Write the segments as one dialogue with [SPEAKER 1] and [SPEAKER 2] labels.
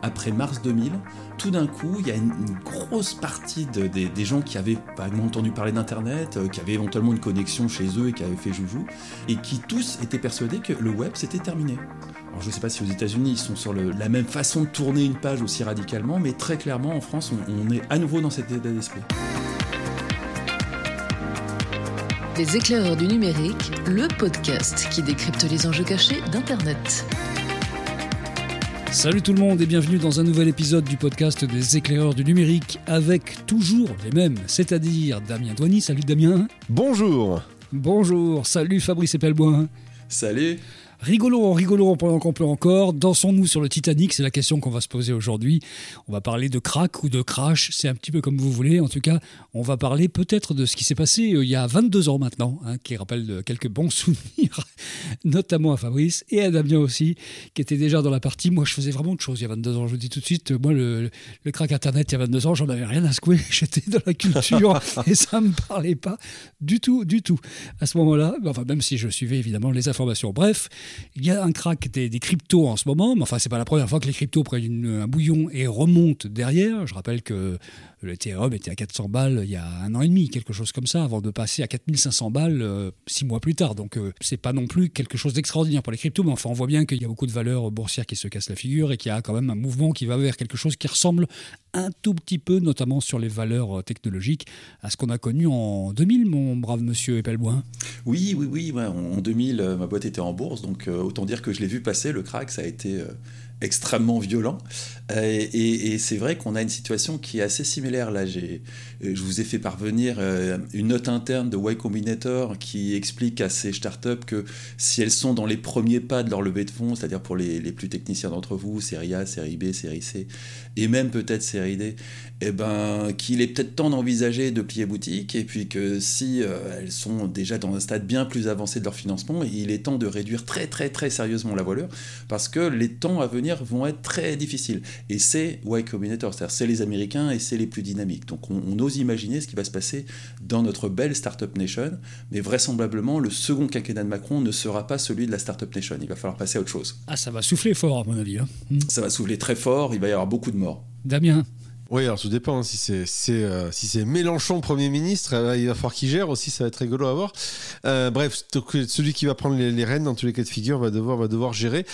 [SPEAKER 1] Après mars 2000, tout d'un coup, il y a une, grosse partie des gens qui avaient vaguement entendu parler d'Internet, euh, qui avaient éventuellement une connexion chez eux et qui avaient fait joujou, et qui tous étaient persuadés que le web c'était terminé. Alors je ne sais pas si aux États-Unis ils sont sur la même façon de tourner une page aussi radicalement, mais très clairement en France on, on est à nouveau dans cet état d'esprit.
[SPEAKER 2] Les éclaireurs du numérique, le podcast qui décrypte les enjeux cachés d'Internet.
[SPEAKER 3] Salut tout le monde et bienvenue dans un nouvel épisode du podcast des éclaireurs du numérique avec toujours les mêmes, c'est-à-dire Damien Douany. Salut Damien.
[SPEAKER 4] Bonjour.
[SPEAKER 3] Bonjour. Salut Fabrice Epelboin.
[SPEAKER 1] Salut.
[SPEAKER 3] Rigolo, rigolo pendant qu'on peut encore. Dansons-nous sur le Titanic C'est la question qu'on va se poser aujourd'hui. On va parler de crack ou de crash, c'est un petit peu comme vous voulez. En tout cas, on va parler peut-être de ce qui s'est passé euh, il y a 22 ans maintenant, hein, qui rappelle quelques bons souvenirs, notamment à Fabrice et à Damien aussi, qui était déjà dans la partie. Moi, je faisais vraiment de choses il y a 22 ans. Je vous dis tout de suite, moi, le, crack Internet il y a 22 ans, j'en avais rien à secouer. J'étais dans la culture et ça me parlait pas du tout, du tout. À ce moment-là, enfin, même si je suivais évidemment les informations. Bref, il y a un crack des, cryptos en ce moment, mais enfin, c'est pas la première fois que les cryptos prennent un bouillon et remontent derrière. Je rappelle que le Ethereum était à 400 balles il y a un an et demi, quelque chose comme ça, avant de passer à 4500 balles euh, six mois plus tard. Donc, euh, c'est pas non plus quelque chose d'extraordinaire pour les cryptos, mais enfin, on voit bien qu'il y a beaucoup de valeurs boursières qui se cassent la figure et qu'il y a quand même un mouvement qui va vers quelque chose qui ressemble un tout petit peu, notamment sur les valeurs euh, technologiques, à ce qu'on a connu en 2000, mon brave monsieur Epelboin.
[SPEAKER 1] Oui, oui, oui. en 2000, ma boîte était en bourse, donc autant dire que je l'ai vu passer. Le crack, ça a été extrêmement violent. Euh, et, c'est vrai qu'on a une situation qui est assez similaire. Là, euh, je vous ai fait parvenir euh, une note interne de Y Combinator qui explique à ces startups que si elles sont dans les premiers pas de leur levée de fonds, c'est-à-dire pour les, les, plus techniciens d'entre vous, série A, série B, série C, et même peut-être série D, eh ben, qu'il est peut-être temps d'envisager de plier boutique, et puis que si elles sont déjà dans un stade bien plus avancé de leur financement, il est temps de réduire très très très sérieusement la voilure, parce que les temps à venir vont être très difficiles. Et c'est Y Combinator, c'est-à-dire c'est les Américains et c'est les plus dynamiques. Donc on, ose imaginer ce qui va se passer dans notre belle Startup Nation, mais vraisemblablement le second quinquennat de Macron ne sera pas celui de la Startup Nation. Il va falloir passer à autre chose.
[SPEAKER 3] Ah, ça va souffler fort à mon avis. Hein.
[SPEAKER 1] Ça va souffler très fort, il va y avoir beaucoup de morts.
[SPEAKER 3] Damien
[SPEAKER 4] oui, alors tout dépend. Hein. Si c'est euh, si c'est Mélenchon Premier ministre, euh, il va falloir qu'il gère aussi. Ça va être rigolo à voir. Euh, bref, celui qui va prendre les, rênes dans tous les cas de figure va devoir va devoir gérer.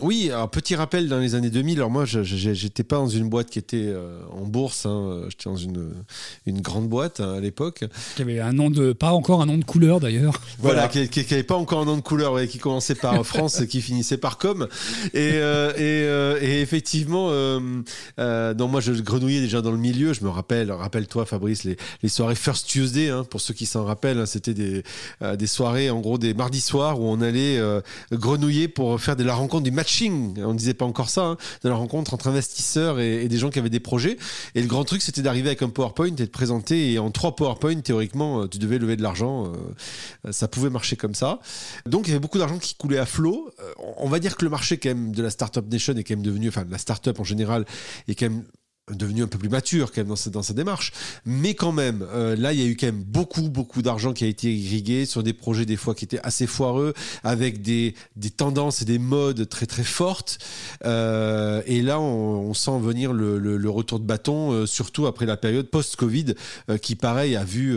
[SPEAKER 4] oui, alors petit rappel dans les années 2000. Alors moi, j'étais pas dans une boîte qui était en bourse. Hein. J'étais dans une une grande boîte hein, à l'époque.
[SPEAKER 3] Qui avait un nom de pas encore un nom de couleur d'ailleurs.
[SPEAKER 4] Voilà, qui, qui, avait pas encore un nom de couleur, et qui commençait par France et qui finissait par com. Et et, et, effectivement, dans moi je grenouillais déjà dans le milieu. Je me rappelle, rappelle-toi, Fabrice, les, soirées First Tuesday, hein, pour ceux qui s'en rappellent, hein, c'était des, euh, des soirées, en gros, des mardis soirs où on allait euh, grenouiller pour faire de la rencontre du matching. On ne disait pas encore ça, hein, de la rencontre entre investisseurs et, des gens qui avaient des projets. Et le grand truc, c'était d'arriver avec un PowerPoint et de présenter. Et en trois PowerPoint, théoriquement, euh, tu devais lever de l'argent. ça pouvait marcher comme ça. Donc, il y avait beaucoup d'argent qui coulait à flot. on va dire que le marché, quand même, de la Startup Nation est quand même devenu, enfin, de la startup en général, est quand même devenu un peu plus mature quand même dans sa, dans sa démarche. Mais quand même, euh, là, il y a eu quand même beaucoup, beaucoup d'argent qui a été irrigué sur des projets des fois qui étaient assez foireux, avec des, des tendances et des modes très, très fortes. Euh, et là, on, sent venir le, le, retour de bâton, euh, surtout après la période post-Covid, qui, pareil, a vu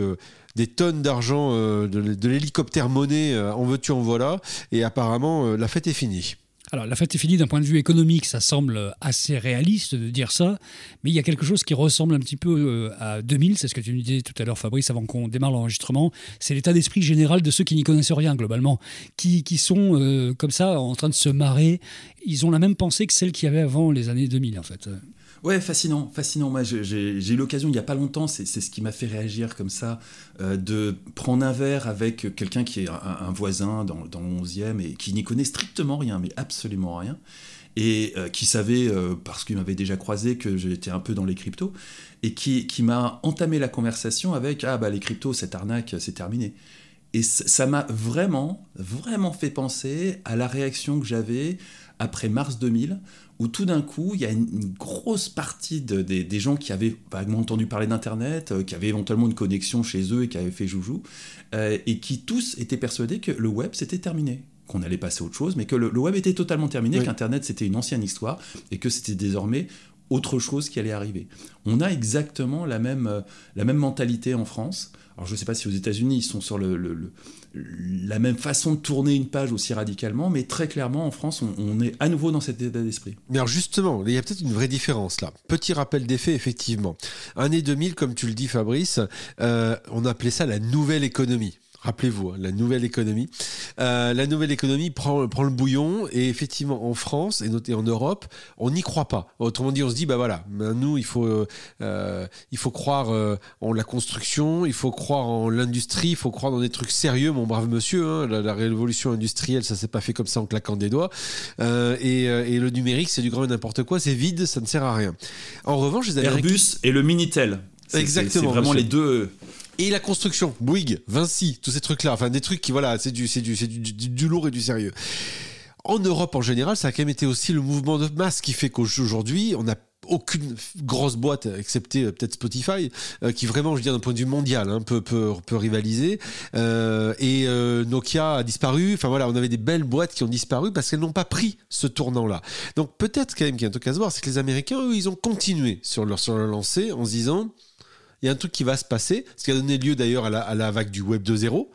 [SPEAKER 4] des tonnes d'argent, de, de l'hélicoptère monnaie, en veux-tu, en voilà. Et apparemment, la fête est finie.
[SPEAKER 3] Alors la fête est finie d'un point de vue économique, ça semble assez réaliste de dire ça, mais il y a quelque chose qui ressemble un petit peu euh, à 2000, c'est ce que tu nous disais tout à l'heure Fabrice avant qu'on démarre l'enregistrement, c'est l'état d'esprit général de ceux qui n'y connaissent rien globalement, qui, qui sont euh, comme ça en train de se marrer, ils ont la même pensée que celle qu'il y avait avant les années 2000 en fait.
[SPEAKER 1] Ouais, fascinant, fascinant. Moi, j'ai eu l'occasion il n'y a pas longtemps, c'est ce qui m'a fait réagir comme ça, euh, de prendre un verre avec quelqu'un qui est un, voisin dans, dans, le 11e et qui n'y connaît strictement rien, mais absolument rien, et euh, qui savait, euh, parce qu'il m'avait déjà croisé, que j'étais un peu dans les cryptos, et qui, qui m'a entamé la conversation avec Ah, bah les cryptos, cette arnaque, c'est terminé. Et ça m'a vraiment, vraiment fait penser à la réaction que j'avais après mars 2000, où tout d'un coup, il y a une, grosse partie des, gens qui avaient vaguement entendu parler d'Internet, euh, qui avaient éventuellement une connexion chez eux et qui avaient fait joujou, euh, et qui tous étaient persuadés que le web, c'était terminé qu'on allait passer à autre chose, mais que le, web était totalement terminé, qu'Internet c'était une ancienne histoire et que c'était désormais autre chose qui allait arriver. On a exactement la même, euh, la même mentalité en France. Je ne sais pas si aux États-Unis ils sont sur la même façon de tourner une page aussi radicalement, mais très clairement en France on, est à nouveau dans cet état d'esprit.
[SPEAKER 4] Mais alors justement, il y a peut-être une vraie différence là. Petit rappel des faits, effectivement. Année 2000, comme tu le dis Fabrice, euh, on appelait ça la nouvelle économie. Rappelez-vous, hein, la nouvelle économie. Euh, la nouvelle économie prend, prend le bouillon et effectivement en France et noté en Europe, on n'y croit pas. Autrement dit, on se dit bah voilà, nous il faut euh, il faut croire euh, en la construction, il faut croire en l'industrie, il faut croire dans des trucs sérieux, mon brave monsieur. Hein. la, révolution industrielle, ça s'est pas fait comme ça en claquant des doigts. Et, et, le numérique, c'est du grand n'importe quoi, c'est vide, ça ne sert à rien. En revanche, les
[SPEAKER 1] Airbus et le Minitel. Exactement. C'est vraiment les deux
[SPEAKER 4] et la construction, Bouygues, Vinci, tous ces trucs-là, enfin des trucs qui, voilà, c'est du, du, du, lourd et du sérieux. En Europe en général, ça a quand même été aussi le mouvement de masse qui fait qu'aujourd'hui, on n'a aucune grosse boîte, excepté euh, peut-être Spotify, euh, qui vraiment, je dire, d'un point de vue mondial, hein, peut, peut, peut, rivaliser. Euh, et Nokia a disparu. Enfin voilà, on avait des belles boîtes qui ont disparu parce qu'elles n'ont pas pris ce tournant-là. Donc peut-être quand même qu'il y a un truc à se voir, c'est que les Américains, eux, ils ont continué sur leur, sur leur lancée en se disant il y a un truc qui va se passer, ce qui a donné lieu d'ailleurs à la, vague du Web 2.0,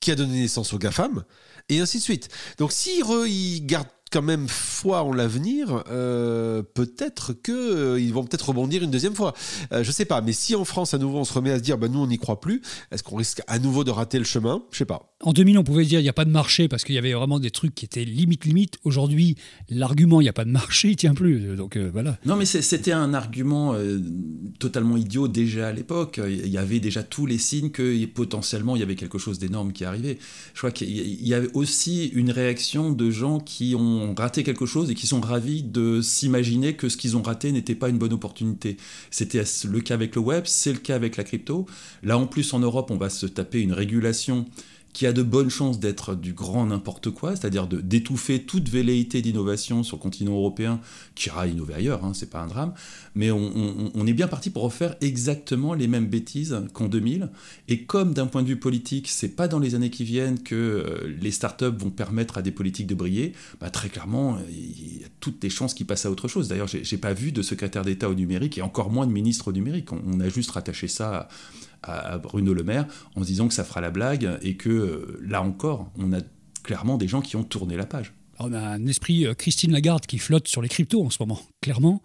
[SPEAKER 4] qui a donné naissance aux GAFAM, et ainsi de suite. Donc si ils gardent quand même foi en l'avenir, euh, peut-être qu'ils euh, vont peut-être rebondir une deuxième fois. Je euh, je sais pas, mais si en France à nouveau on se remet à se dire, bah, nous on n'y croit plus, est-ce qu'on risque à nouveau de rater le chemin? Je sais pas.
[SPEAKER 3] En 2000, on pouvait dire il n'y a pas de marché parce qu'il y avait vraiment des trucs qui étaient limite limite. Aujourd'hui, l'argument il n'y a pas de marché, il tient plus. Donc voilà.
[SPEAKER 1] Non, mais c'était un argument totalement idiot déjà à l'époque. Il y avait déjà tous les signes que potentiellement il y avait quelque chose d'énorme qui arrivait. Je crois qu'il y avait aussi une réaction de gens qui ont raté quelque chose et qui sont ravis de s'imaginer que ce qu'ils ont raté n'était pas une bonne opportunité. C'était le cas avec le web, c'est le cas avec la crypto. Là en plus en Europe, on va se taper une régulation qui a de bonnes chances d'être du grand n'importe quoi, c'est-à-dire d'étouffer toute velléité d'innovation sur le continent européen, qui ira innover ailleurs, hein, c'est pas un drame, mais on, est bien parti pour refaire exactement les mêmes bêtises qu'en 2000, et comme d'un point de vue politique, c'est pas dans les années qui viennent que euh, les startups vont permettre à des politiques de briller, bah, très clairement, il y a toutes les chances qu'ils passent à autre chose. D'ailleurs, j'ai pas vu de secrétaire d'État au numérique, et encore moins de ministre au numérique, on, a juste rattaché ça à à, Bruno Le Maire en se disant que ça fera la blague et que euh, là encore, on a clairement des gens qui ont tourné la page.
[SPEAKER 3] on a un esprit euh, Christine Lagarde qui flotte sur les cryptos en ce moment, clairement.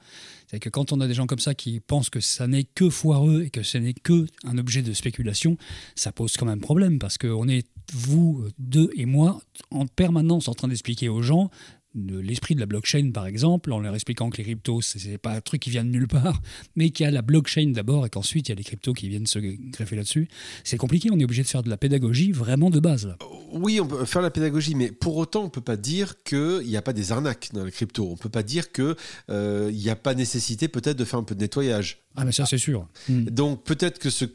[SPEAKER 3] C'est que quand on a des gens comme ça qui pensent que ça n'est que foireux et que ce n'est que un objet de spéculation, ça pose quand même problème parce qu'on est, vous deux et moi, en permanence en train d'expliquer aux gens de l'esprit de la blockchain, par exemple, en leur expliquant que les cryptos, ce n'est pas un truc qui vient de nulle part, mais qu'il y a la blockchain d'abord et qu'ensuite il y a les cryptos qui viennent se greffer là-dessus. C'est compliqué, on est obligé de faire de la pédagogie vraiment de base.
[SPEAKER 4] Oui, on peut faire la pédagogie, mais pour autant, on ne peut pas dire qu'il n'y a pas des arnaques dans les cryptos. On ne peut pas dire qu'il euh, n'y a pas nécessité peut-être de faire un peu de nettoyage.
[SPEAKER 3] Ah, mais ça, c'est sûr.
[SPEAKER 4] Donc peut-être que ce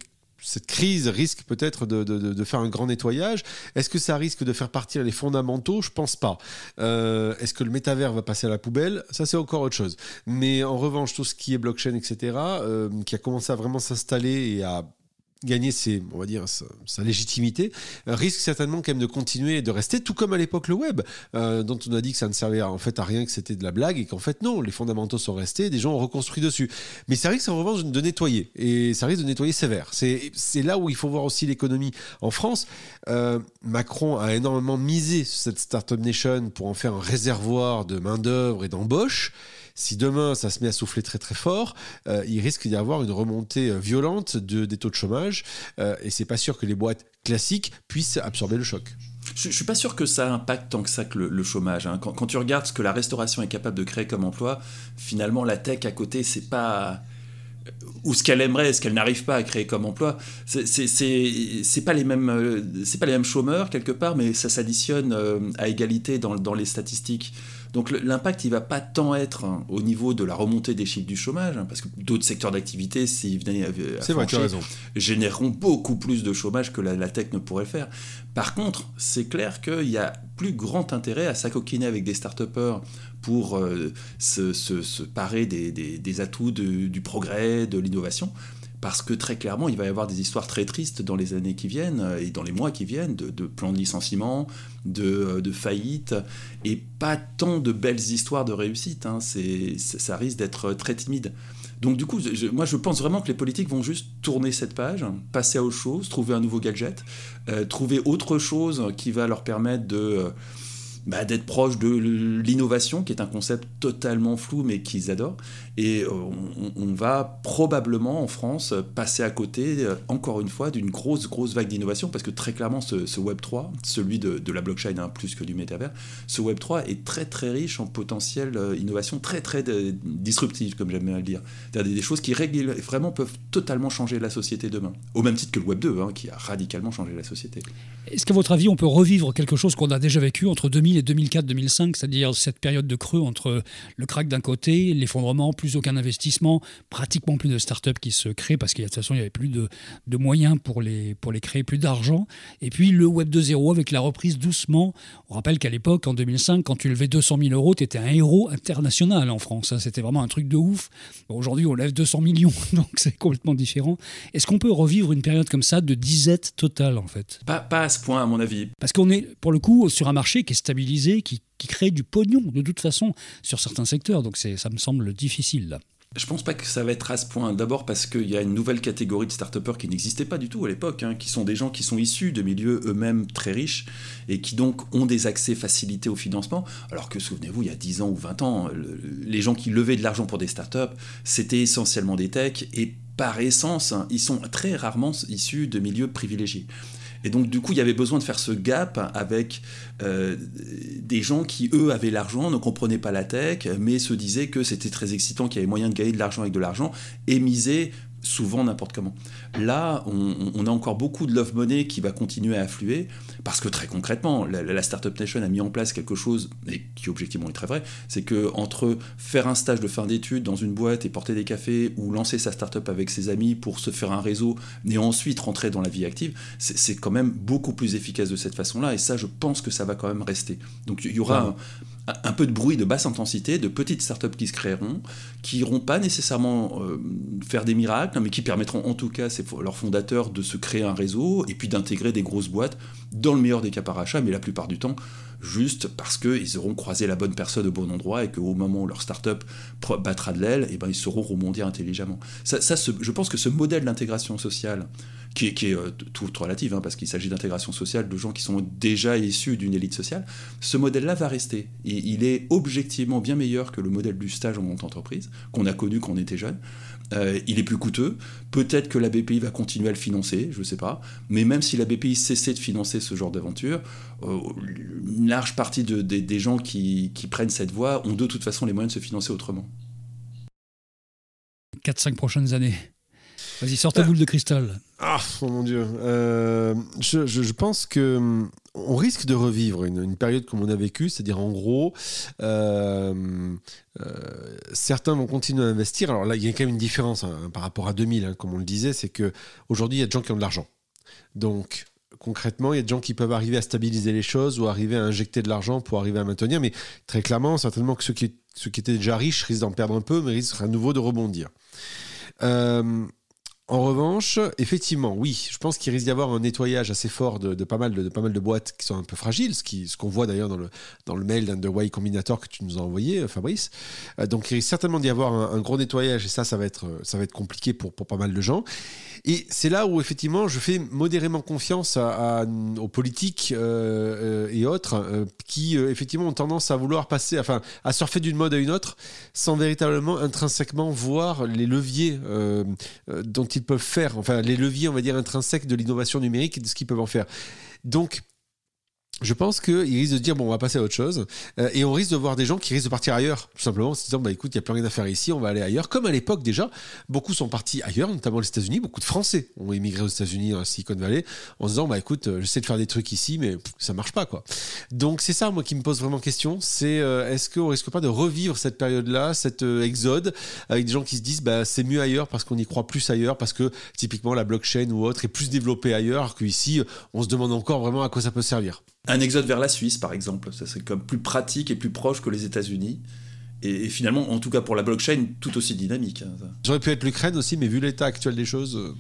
[SPEAKER 4] cette crise risque peut-être de, faire un grand nettoyage. Est-ce que ça risque de faire partir les fondamentaux? Je pense pas. Euh, est-ce que le métavers va passer à la poubelle? Ça, c'est encore autre chose. Mais en revanche, tout ce qui est blockchain, etc., euh, qui a commencé à vraiment s'installer et à gagner dire, sa, légitimité, euh, risque certainement quand même de continuer et de rester, tout comme à l'époque le web, euh, dont on a dit que ça ne servait en fait à rien, que c'était de la blague, et qu'en fait non, les fondamentaux sont restés, des gens ont reconstruit dessus. Mais ça risque en revanche de nettoyer, et ça risque de nettoyer sévère. C'est là où il faut voir aussi l'économie. En France, euh, Macron a énormément misé sur cette Startup Nation pour en faire un réservoir de main-d'œuvre et d'embauche. Si demain ça se met à souffler très très fort, euh, il risque d'y avoir une remontée euh, violente de, des taux de chômage euh, et c'est pas sûr que les boîtes classiques puissent absorber le choc.
[SPEAKER 1] Je, ne suis pas sûr que ça impacte tant que ça que le, chômage. Hein. Quand, tu regardes ce que la restauration est capable de créer comme emploi, finalement la tech à côté c'est pas ou ce qu'elle aimerait, ce qu'elle n'arrive pas à créer comme emploi, c'est pas les mêmes, pas les mêmes chômeurs quelque part, mais ça s'additionne à égalité dans les statistiques. Donc l'impact, il va pas tant être hein, au niveau de la remontée des chiffres du chômage, hein, parce que d'autres secteurs d'activité, s'ils venaient à, généreront beaucoup plus de chômage que la, tech ne pourrait faire. Par contre, c'est clair qu'il y a plus grand intérêt à s'acoquiner avec des start pour euh, se, parer des, atouts du progrès, de l'innovation parce que très clairement, il va y avoir des histoires très tristes dans les années qui viennent euh, et dans les mois qui viennent, de, plans de licenciement, de, euh, de faillite, et pas tant de belles histoires de réussite. Hein. ça risque d'être très timide. Donc du coup, moi je pense vraiment que les politiques vont juste tourner cette page, passer à autre chose, trouver un nouveau gadget, euh, trouver autre chose qui va leur permettre de bah, d'être proche de l'innovation, qui est un concept totalement flou, mais qu'ils adorent. Et euh, on, va probablement en France passer à côté, euh, encore une fois, d'une grosse, grosse vague d'innovation, parce que très clairement, ce, Web 3, celui de, la blockchain hein, plus que du métavers, ce Web 3 est très, très riche en potentiel euh, innovation, très, très disruptive, comme j'aime bien le dire. C'est-à-dire des choses qui vraiment peuvent totalement changer la société demain. Au même titre que le Web 2, hein, qui a radicalement changé la société.
[SPEAKER 3] Est-ce qu'à votre avis, on peut revivre quelque chose qu'on a déjà vécu entre 2000 et 2004-2005, c'est-à-dire cette période de creux entre le crack d'un côté, l'effondrement, plus aucun investissement, pratiquement plus de start-up qui se créent parce qu'il y a de toute façon il n'y avait plus de, moyens pour les, pour les créer, plus d'argent. Et puis le Web 2.0 avec la reprise doucement. On rappelle qu'à l'époque, en 2005, quand tu levais 200 000 euros, tu étais un héros international en France. C'était vraiment un truc de ouf. Aujourd'hui, on lève 200 millions, donc c'est complètement différent. Est-ce qu'on peut revivre une période comme ça de disette totale en fait?
[SPEAKER 1] Pas, pas à ce point, à mon avis.
[SPEAKER 3] Parce qu'on est, pour le coup, sur un marché qui est stabilisé qui, crée du pognon de toute façon sur certains secteurs. Donc ça me semble difficile là.
[SPEAKER 1] Je pense pas que ça va être à ce point. D'abord parce qu'il y a une nouvelle catégorie de start qui n'existait pas du tout à l'époque, hein, qui sont des gens qui sont issus de milieux eux-mêmes très riches et qui donc ont des accès facilités au financement. Alors que souvenez-vous, il y a 10 ans ou 20 ans, les gens qui levaient de l'argent pour des startups, c'était essentiellement des techs et par essence, hein, ils sont très rarement issus de milieux privilégiés. Et donc, du coup, il y avait besoin de faire ce gap avec euh, des gens qui, eux, avaient l'argent, ne comprenaient pas la tech, mais se disaient que c'était très excitant, qu'il y avait moyen de gagner de l'argent avec de l'argent, et misaient souvent n'importe comment. Là, on, a encore beaucoup de love money qui va continuer à affluer, parce que très concrètement, la, Startup Nation a mis en place quelque chose, et qui objectivement est très vrai, c'est que entre faire un stage de fin d'études dans une boîte et porter des cafés, ou lancer sa startup avec ses amis pour se faire un réseau, et ensuite rentrer dans la vie active, c'est quand même beaucoup plus efficace de cette façon-là, et ça, je pense que ça va quand même rester. Donc il y aura un peu de bruit de basse intensité, de petites startups qui se créeront, qui n'iront pas nécessairement euh, faire des miracles, mais qui permettront en tout cas à leurs fondateurs de se créer un réseau et puis d'intégrer des grosses boîtes, dans le meilleur des cas par achat, mais la plupart du temps juste parce qu'ils auront croisé la bonne personne au bon endroit et qu'au moment où leur startup battra de l'aile, et eh ben, ils sauront rebondir intelligemment. Ça, je pense que ce modèle d'intégration sociale, qui est, euh, tout relatif, hein, parce qu'il s'agit d'intégration sociale de gens qui sont déjà issus d'une élite sociale, ce modèle-là va rester. Et il est objectivement bien meilleur que le modèle du stage en monte entreprise, qu'on a connu quand on était jeune. Euh, il est plus coûteux. Peut-être que la BPI va continuer à le financer, je ne sais pas. Mais même si la BPI cessait de financer ce genre d'aventure, euh, une large partie des gens qui, prennent cette voie ont de toute façon les moyens de se financer autrement.
[SPEAKER 3] 4-5 prochaines années. Vas-y, sors ta boule de cristal.
[SPEAKER 4] Ah, oh mon Dieu. Euh, je, pense que hum, on risque de revivre une, période comme on a vécu, c'est-à-dire en gros, euh, euh, certains vont continuer à investir. Alors là, il y a quand même une différence hein, par rapport à 2000, hein, comme on le disait, c'est que aujourd'hui, il y a des gens qui ont de l'argent. Donc, concrètement, il y a des gens qui peuvent arriver à stabiliser les choses ou arriver à injecter de l'argent pour arriver à maintenir. Mais très clairement, certainement que ceux qui, ceux qui étaient déjà riches risquent d'en perdre un peu, mais risquent à nouveau de rebondir. En revanche, effectivement, oui, je pense qu'il risque d'y avoir un nettoyage assez fort de, pas mal de, pas mal de boîtes qui sont un peu fragiles, ce qu'on voit d'ailleurs dans le, dans le mail d'Underway Combinator que tu nous as envoyé, euh, Fabrice. Euh, donc il risque certainement d'y avoir un, gros nettoyage et ça, ça va être, ça va être compliqué pour, pour pas mal de gens. Et c'est là où effectivement je fais modérément confiance aux politiques euh, et autres qui effectivement ont tendance à vouloir passer, enfin à surfer d'une mode à une autre sans véritablement intrinsèquement voir les leviers dont ils peuvent faire, enfin les leviers, on va dire, intrinsèques de l'innovation numérique et de ce qu'ils peuvent en faire. Donc, je pense qu'ils risquent de dire bon on va passer à autre chose euh, et on risque de voir des gens qui risquent de partir ailleurs tout simplement en se disant bah écoute il n'y a plus rien à faire ici on va aller ailleurs. Comme à l'époque déjà beaucoup sont partis ailleurs notamment les États-Unis beaucoup de Français ont émigré aux États-Unis dans la Silicon Valley en se disant bah écoute euh, j'essaie de faire des trucs ici mais ça marche pas quoi. Donc c'est ça moi qui me pose vraiment question c'est euh, est-ce qu'on risque pas de revivre cette période là cet exode avec des gens qui se disent bah c'est mieux ailleurs parce qu'on y croit plus ailleurs parce que typiquement la blockchain ou autre est plus développée ailleurs qu'ici on se demande encore vraiment à quoi ça peut servir
[SPEAKER 1] un exode vers la Suisse, par exemple, ça serait comme plus pratique et plus proche que les États-Unis. et, finalement, en tout cas pour la blockchain, tout aussi dynamique. Hein,
[SPEAKER 4] J'aurais pu être l'Ukraine aussi, mais vu l'état actuel des choses, euh,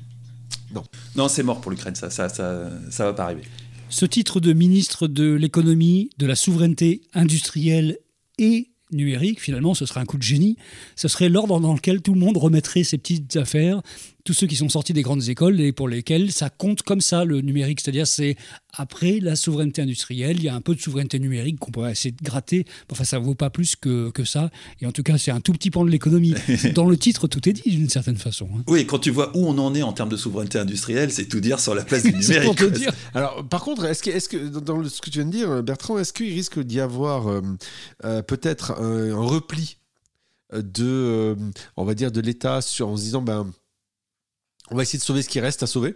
[SPEAKER 4] non.
[SPEAKER 1] Non, c'est mort pour l'Ukraine, ça, ça, ça, ça va pas arriver.
[SPEAKER 3] Ce titre de ministre de l'économie, de la souveraineté industrielle et numérique, finalement, ce serait un coup de génie. Ce serait l'ordre dans lequel tout le monde remettrait ses petites affaires, tous ceux qui sont sortis des grandes écoles et pour lesquels ça compte comme ça le numérique. C'est-à-dire, c'est après la souveraineté industrielle, il y a un peu de souveraineté numérique qu'on pourrait essayer de gratter. Enfin, ça ne vaut pas plus que, que ça. Et en tout cas, c'est un tout petit pan de l'économie. Dans le titre, tout est dit d'une certaine façon. Hein.
[SPEAKER 1] Oui, quand tu vois où on en est en termes de souveraineté industrielle, c'est tout dire sur la place du numérique. pour te dire.
[SPEAKER 4] Alors, par contre, est-ce que, est que, dans ce que tu viens de dire, Bertrand, est-ce qu'il risque d'y avoir euh, euh, peut-être un, repli de, euh, on va dire, de l'État en se disant, ben, on va essayer de sauver ce qui reste à sauver.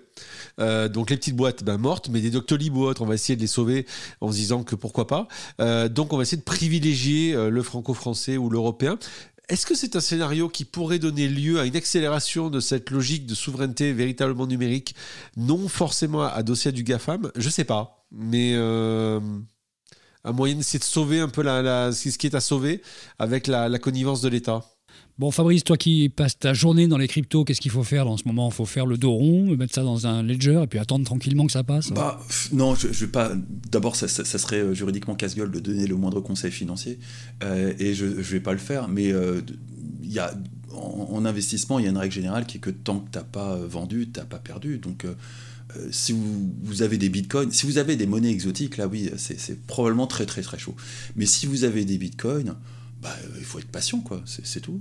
[SPEAKER 4] Euh, donc les petites boîtes, ben, mortes, mais des Doctolib ou autres, on va essayer de les sauver en se disant que pourquoi pas. Euh, donc on va essayer de privilégier euh, le franco-français ou l'européen. Est-ce que c'est un scénario qui pourrait donner lieu à une accélération de cette logique de souveraineté véritablement numérique, non forcément adossée à du GAFAM Je sais pas, mais un moyen d'essayer de sauver un peu la, ce qui est à sauver avec la connivence de l'État
[SPEAKER 3] Bon, Fabrice, toi qui passes ta journée dans les cryptos, qu'est-ce qu'il faut faire en ce moment? Il faut faire le dos rond, mettre ça dans un ledger et puis attendre tranquillement que ça passe?
[SPEAKER 1] Bah, Non, je, je vais pas. D'abord, ça, serait euh, juridiquement casse-gueule de donner le moindre conseil financier euh, et je ne vais pas le faire. Mais euh, y a, en, investissement, il y a une règle générale qui est que tant que tu n'as pas vendu, tu n'as pas perdu. Donc. si vous, avez des bitcoins, si vous avez des monnaies exotiques, là oui, c'est probablement très très très chaud. Mais si vous avez des bitcoins, bah, il faut être patient, quoi. C'est tout.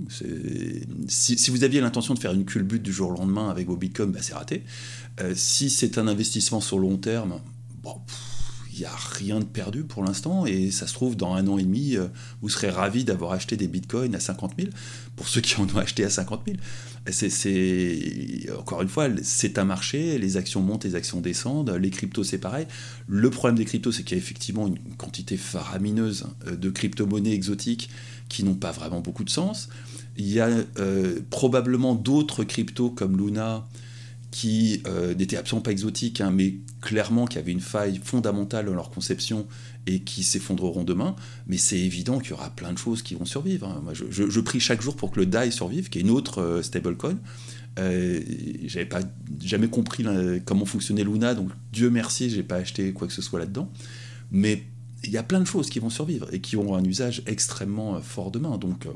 [SPEAKER 1] Si, vous aviez l'intention de faire une culbute du jour au lendemain avec vos bitcoins, bah, c'est raté. Euh, si c'est un investissement sur long terme, bon, n'y a rien de perdu pour l'instant et ça se trouve dans un an et demi, euh, vous serez ravi d'avoir acheté des bitcoins à 50 000 pour ceux qui en ont acheté à 50 000. C'est, encore une fois, c'est un marché, les actions montent, les actions descendent, les cryptos c'est pareil. Le problème des cryptos, c'est qu'il y a effectivement une quantité faramineuse euh, de crypto-monnaies exotiques qui n'ont pas vraiment beaucoup de sens. Il y a euh, probablement d'autres cryptos comme Luna qui euh, n'étaient absolument pas exotiques, hein, mais clairement qui avaient une faille fondamentale dans leur conception et qui s'effondreront demain. Mais c'est évident qu'il y aura plein de choses qui vont survivre. Hein. Moi, je, prie chaque jour pour que le DAI survive, qui est une autre euh, stablecoin. Euh, j'avais pas jamais compris comment fonctionnait Luna, donc Dieu merci, j'ai pas acheté quoi que ce soit là-dedans. Mais il y a plein de choses qui vont survivre et qui auront un usage extrêmement fort demain. Donc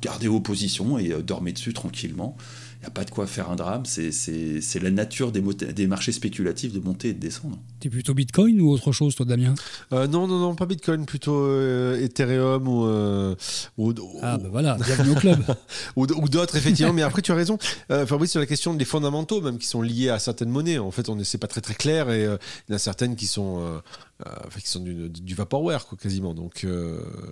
[SPEAKER 1] gardez vos positions et dormez dessus tranquillement il n'y a pas de quoi faire un drame. C'est la nature des, des, marchés spéculatifs de monter et de descendre.
[SPEAKER 3] Tu es plutôt Bitcoin ou autre chose, toi, Damien?
[SPEAKER 4] Euh, Non, non, non, pas Bitcoin, plutôt euh, Ethereum ou, euh, ou,
[SPEAKER 3] Ah, ben voilà, bienvenue au club.
[SPEAKER 4] ou, d'autres, effectivement. mais après, tu as raison, Fabrice, sur la question des fondamentaux, même qui sont liés à certaines monnaies. En fait, on c'est pas très très clair et il y en a certaines qui sont, qui sont du, du vaporware, quoi, quasiment. Donc,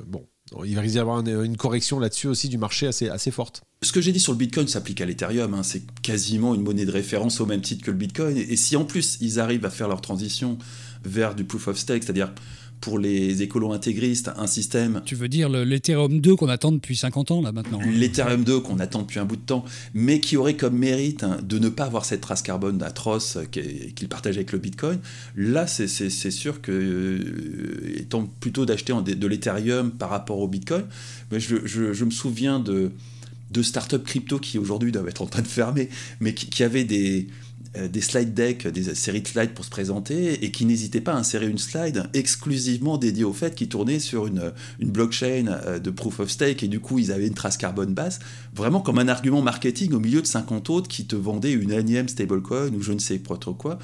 [SPEAKER 4] bon il va y avoir une, correction là-dessus aussi du marché assez, assez forte.
[SPEAKER 1] Ce que j'ai dit sur le Bitcoin s'applique à l'Ethereum. Hein. C'est quasiment une monnaie de référence au même titre que le Bitcoin. Et si en plus ils arrivent à faire leur transition vers du proof of stake, c'est-à-dire pour les écolos intégristes un système.
[SPEAKER 3] Tu veux dire l'Ethereum 2 qu'on attend depuis 50 ans là maintenant hein
[SPEAKER 1] L'Ethereum 2 qu'on attend depuis un bout de temps, mais qui aurait comme mérite hein, de ne pas avoir cette trace carbone atroce qu'il partage avec le Bitcoin. Là, c'est sûr que, euh, étant plutôt d'acheter de l'Ethereum par rapport au Bitcoin, mais je, je, me souviens de, de startups crypto qui aujourd'hui doivent être en train de fermer, mais qui, qui avaient des des slide decks, des séries de slides pour se présenter, et qui n'hésitaient pas à insérer une slide exclusivement dédiée au fait qu'ils tournaient sur une, une blockchain euh, de proof of stake, et du coup ils avaient une trace carbone basse, vraiment comme un argument marketing au milieu de 50 autres qui te vendaient une énième stablecoin ou je ne sais pas trop quoi.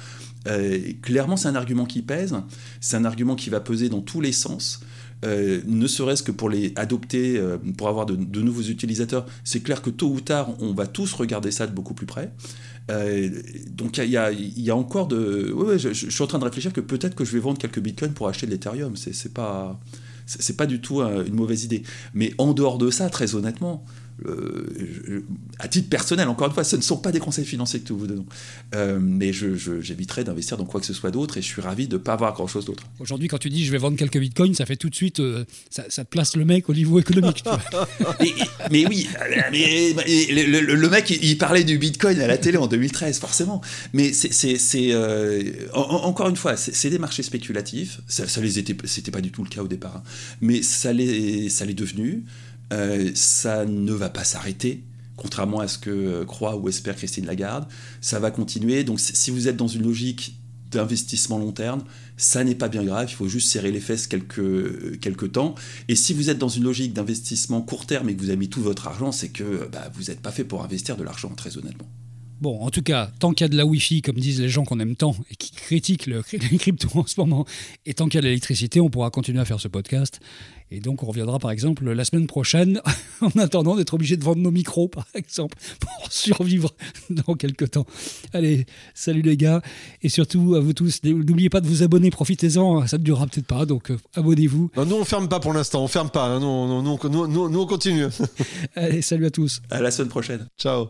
[SPEAKER 1] Euh, clairement c'est un argument qui pèse, c'est un argument qui va peser dans tous les sens. Ne serait-ce que pour les adopter, pour avoir de, nouveaux utilisateurs, c'est clair que tôt ou tard, on va tous regarder ça de beaucoup plus près. Euh, donc il y, a, encore de... Ouais, je, je, suis en train de réfléchir que peut-être que je vais vendre quelques bitcoins pour acheter de l'Ethereum. C'est pas... C'est pas du tout une mauvaise idée. Mais en dehors de ça, très honnêtement, euh, à titre personnel, encore une fois, ce ne sont pas des conseils financiers que vous donnons. Euh, mais j'éviterai d'investir dans quoi que ce soit d'autre et je suis ravi de ne pas avoir grand-chose d'autre.
[SPEAKER 3] Aujourd'hui, quand tu dis je vais vendre quelques bitcoins, ça fait tout de suite, euh, ça, te place le mec au niveau économique.
[SPEAKER 1] mais, oui, mais, le, mec, il, parlait du bitcoin à la télé en 2013, forcément. Mais c'est encore une fois, c'est des marchés spéculatifs. Ça, ça les était, c'était pas du tout le cas au départ, hein. mais ça l'est, ça l'est devenu. Euh, ça ne va pas s'arrêter, contrairement à ce que croit ou espère Christine Lagarde. Ça va continuer. Donc si vous êtes dans une logique d'investissement long terme, ça n'est pas bien grave, il faut juste serrer les fesses quelques, quelques temps. Et si vous êtes dans une logique d'investissement court terme et que vous avez mis tout votre argent, c'est que bah, vous n'êtes pas fait pour investir de l'argent, très honnêtement.
[SPEAKER 3] Bon, en tout cas, tant qu'il y a de la Wi-Fi, comme disent les gens qu'on aime tant et qui critiquent le, les crypto en ce moment, et tant qu'il y a de l'électricité, on pourra continuer à faire ce podcast. Et donc, on reviendra par exemple la semaine prochaine, en attendant d'être obligé de vendre nos micros, par exemple, pour survivre dans quelques temps. Allez, salut les gars, et surtout à vous tous, n'oubliez pas de vous abonner, profitez-en, ça ne durera peut-être pas, donc euh, abonnez-vous.
[SPEAKER 4] nous, on ferme pas pour l'instant, on ferme pas, hein. nous, nous, nous, nous, on continue.
[SPEAKER 3] Allez, salut à tous.
[SPEAKER 1] À la semaine prochaine.
[SPEAKER 4] Ciao.